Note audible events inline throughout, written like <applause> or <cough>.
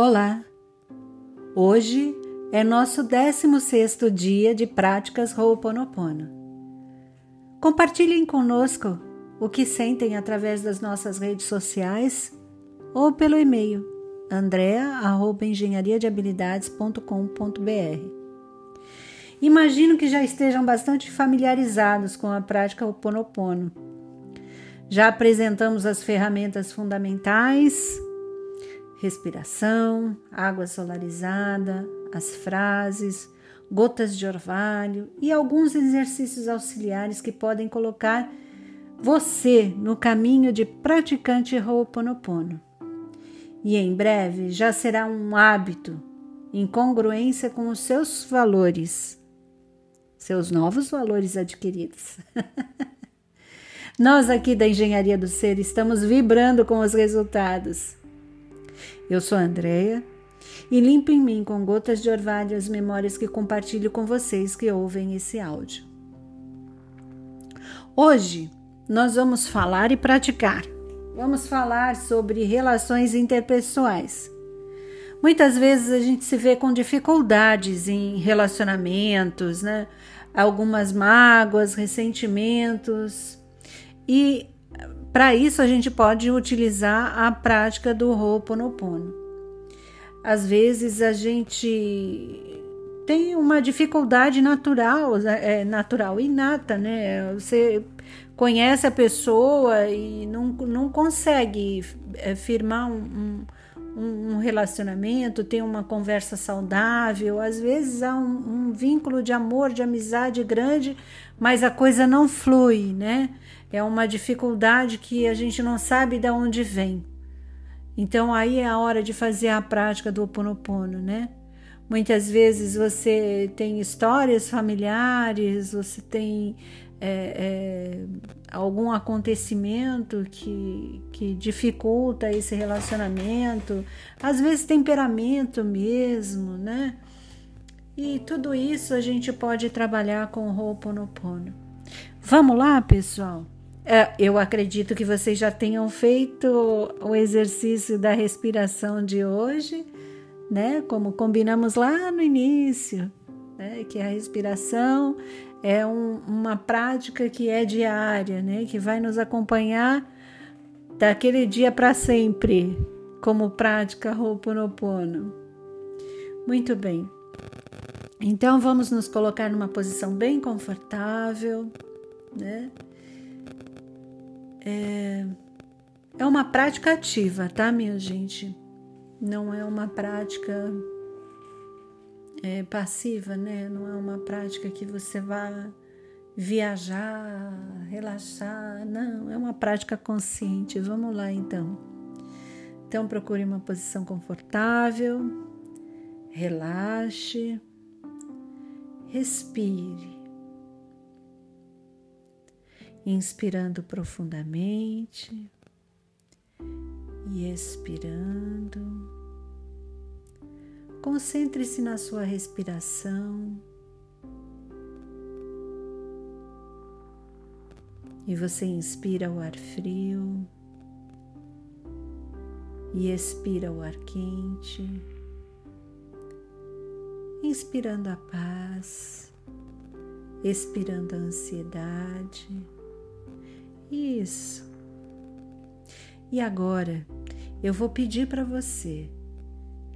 Olá! Hoje é nosso 16º dia de práticas Ho'oponopono. Compartilhem conosco o que sentem através das nossas redes sociais ou pelo e-mail andrea@engenhariadehabilidades.com.br. Imagino que já estejam bastante familiarizados com a prática Ho'oponopono. Já apresentamos as ferramentas fundamentais respiração, água solarizada, as frases, gotas de orvalho e alguns exercícios auxiliares que podem colocar você no caminho de praticante Ho'oponopono. E em breve já será um hábito em congruência com os seus valores, seus novos valores adquiridos. <laughs> Nós aqui da Engenharia do Ser estamos vibrando com os resultados eu sou Andrea e limpo em mim com gotas de orvalho as memórias que compartilho com vocês que ouvem esse áudio. Hoje nós vamos falar e praticar. Vamos falar sobre relações interpessoais. Muitas vezes a gente se vê com dificuldades em relacionamentos, né? Algumas mágoas, ressentimentos. E para isso, a gente pode utilizar a prática do Ho'oponopono. Às vezes, a gente tem uma dificuldade natural, é, natural, inata, né? Você conhece a pessoa e não, não consegue é, firmar um, um, um relacionamento, ter uma conversa saudável. Às vezes há um, um vínculo de amor, de amizade grande, mas a coisa não flui, né? é uma dificuldade que a gente não sabe de onde vem. Então aí é a hora de fazer a prática do Ho Oponopono, né? Muitas vezes você tem histórias familiares, você tem é, é, algum acontecimento que, que dificulta esse relacionamento, às vezes temperamento mesmo, né? E tudo isso a gente pode trabalhar com o Ho'oponopono. Vamos lá, pessoal? É, eu acredito que vocês já tenham feito o exercício da respiração de hoje, né? Como combinamos lá no início, né? Que a respiração é um, uma prática que é diária, né? Que vai nos acompanhar daquele dia para sempre, como prática Ho'oponopono. Muito bem. Então vamos nos colocar numa posição bem confortável, né? É, é uma prática ativa, tá, minha gente? Não é uma prática é, passiva, né? Não é uma prática que você vá viajar, relaxar. Não, é uma prática consciente. Vamos lá, então. Então, procure uma posição confortável, relaxe, respire inspirando profundamente expirando. Concentre-se na sua respiração. E você inspira o ar frio e expira o ar quente, inspirando a paz, expirando a ansiedade isso. E agora eu vou pedir para você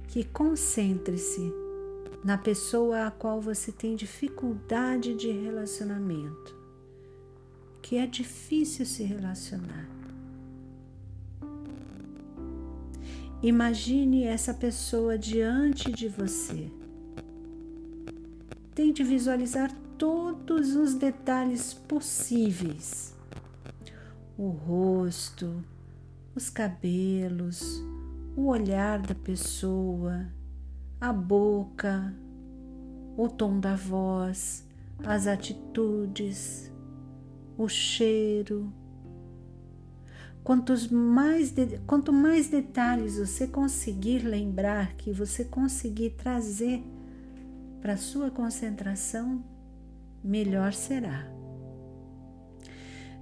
que concentre-se na pessoa a qual você tem dificuldade de relacionamento, que é difícil se relacionar. Imagine essa pessoa diante de você. Tente visualizar todos os detalhes possíveis o rosto, os cabelos, o olhar da pessoa, a boca, o tom da voz, as atitudes, o cheiro. Quantos mais quanto mais detalhes você conseguir lembrar, que você conseguir trazer para sua concentração, melhor será.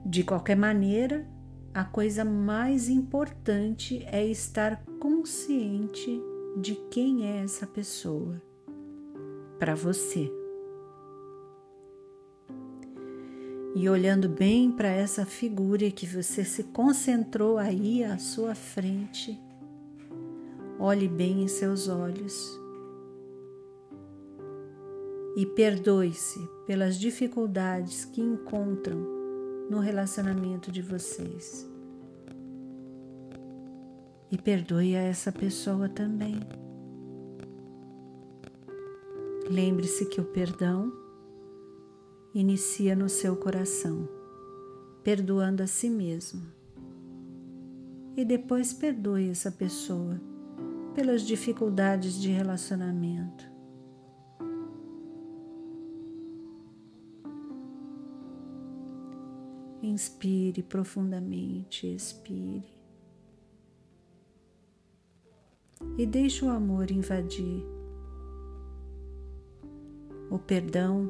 De qualquer maneira, a coisa mais importante é estar consciente de quem é essa pessoa para você. E olhando bem para essa figura que você se concentrou aí à sua frente, olhe bem em seus olhos e perdoe-se pelas dificuldades que encontram no relacionamento de vocês. E perdoe a essa pessoa também. Lembre-se que o perdão inicia no seu coração, perdoando a si mesmo. E depois perdoe essa pessoa pelas dificuldades de relacionamento. Inspire profundamente, expire. E deixe o amor invadir. O perdão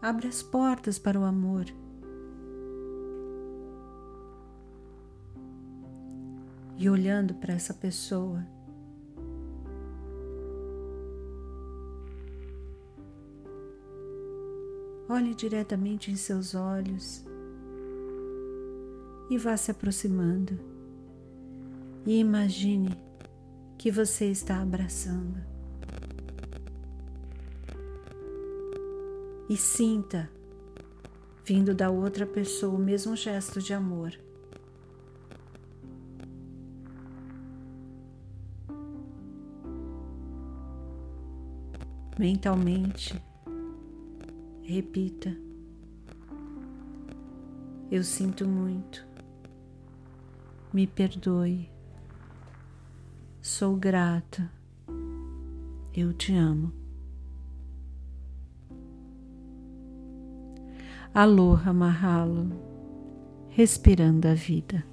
abre as portas para o amor. E olhando para essa pessoa, olhe diretamente em seus olhos e vá se aproximando. E imagine que você está abraçando. E sinta, vindo da outra pessoa, o mesmo gesto de amor. Mentalmente, repita: Eu sinto muito me perdoe. Sou grata. Eu te amo. Aloha Mahalo, respirando a vida.